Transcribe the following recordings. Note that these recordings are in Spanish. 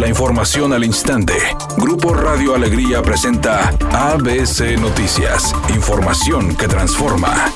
La información al instante. Grupo Radio Alegría presenta ABC Noticias. Información que transforma.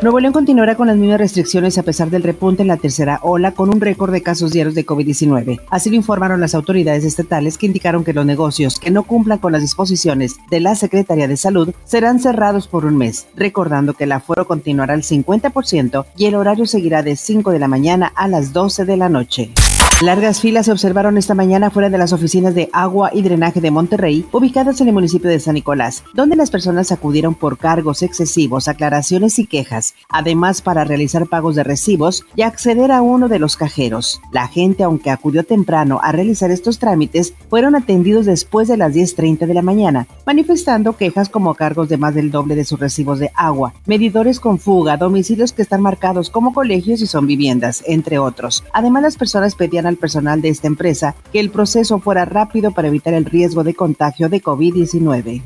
Nuevo León continuará con las mismas restricciones a pesar del repunte en la tercera ola con un récord de casos diarios de COVID-19. Así lo informaron las autoridades estatales que indicaron que los negocios que no cumplan con las disposiciones de la Secretaría de Salud serán cerrados por un mes, recordando que el aforo continuará al 50% y el horario seguirá de 5 de la mañana a las 12 de la noche. Largas filas se observaron esta mañana fuera de las oficinas de agua y drenaje de Monterrey, ubicadas en el municipio de San Nicolás, donde las personas acudieron por cargos excesivos, aclaraciones y quejas, además para realizar pagos de recibos y acceder a uno de los cajeros. La gente, aunque acudió temprano a realizar estos trámites, fueron atendidos después de las 10.30 de la mañana, manifestando quejas como cargos de más del doble de sus recibos de agua, medidores con fuga, domicilios que están marcados como colegios y son viviendas, entre otros. Además, las personas pedían al personal de esta empresa que el proceso fuera rápido para evitar el riesgo de contagio de COVID-19.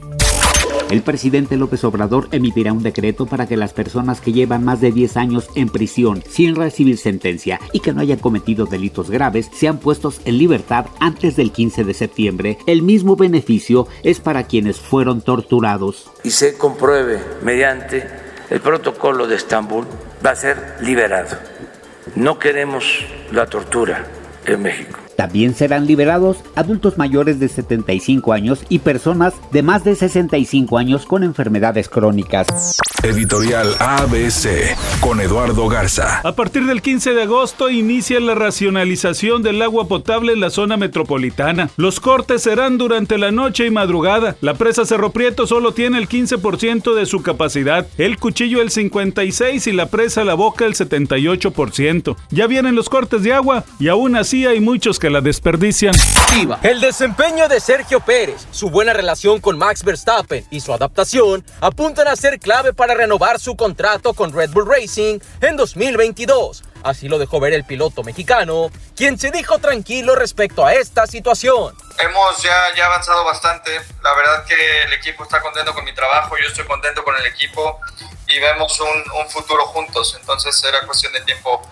El presidente López Obrador emitirá un decreto para que las personas que llevan más de 10 años en prisión sin recibir sentencia y que no hayan cometido delitos graves sean puestos en libertad antes del 15 de septiembre. El mismo beneficio es para quienes fueron torturados. Y se compruebe mediante el protocolo de Estambul, va a ser liberado. No queremos la tortura en México. También serán liberados adultos mayores de 75 años y personas de más de 65 años con enfermedades crónicas. Editorial ABC con Eduardo Garza. A partir del 15 de agosto inicia la racionalización del agua potable en la zona metropolitana. Los cortes serán durante la noche y madrugada. La presa Cerro Prieto solo tiene el 15% de su capacidad, el cuchillo el 56% y la presa La Boca el 78%. Ya vienen los cortes de agua y aún así hay muchos que la desperdician. El desempeño de Sergio Pérez, su buena relación con Max Verstappen y su adaptación apuntan a ser clave para renovar su contrato con Red Bull Racing en 2022. Así lo dejó ver el piloto mexicano, quien se dijo tranquilo respecto a esta situación. Hemos ya, ya avanzado bastante. La verdad que el equipo está contento con mi trabajo, yo estoy contento con el equipo y vemos un, un futuro juntos. Entonces era cuestión de tiempo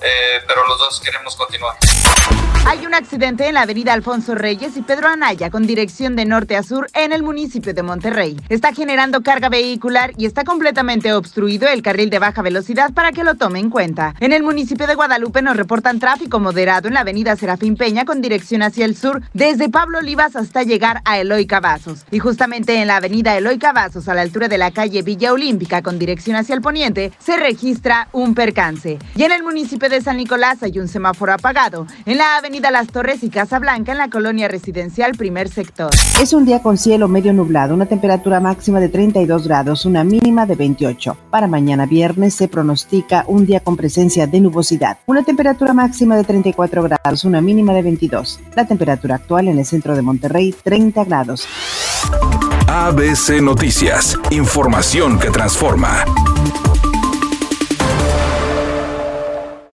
eh, pero los dos queremos continuar. Hay un accidente en la avenida Alfonso Reyes y Pedro Anaya con dirección de norte a sur en el municipio de Monterrey. Está generando carga vehicular y está completamente obstruido el carril de baja velocidad para que lo tome en cuenta. En el municipio de Guadalupe nos reportan tráfico moderado en la avenida Serafín Peña con dirección hacia el sur desde Pablo Olivas hasta llegar a Eloy Cavazos. Y justamente en la avenida Eloy Cavazos a la altura de la calle Villa Olímpica con dirección hacia el poniente se registra un percance. Y en el municipio de San Nicolás hay un semáforo apagado. En la avenida las Torres y Casa Blanca en la colonia residencial primer sector. Es un día con cielo medio nublado, una temperatura máxima de 32 grados, una mínima de 28. Para mañana viernes se pronostica un día con presencia de nubosidad, una temperatura máxima de 34 grados, una mínima de 22. La temperatura actual en el centro de Monterrey, 30 grados. ABC Noticias, información que transforma.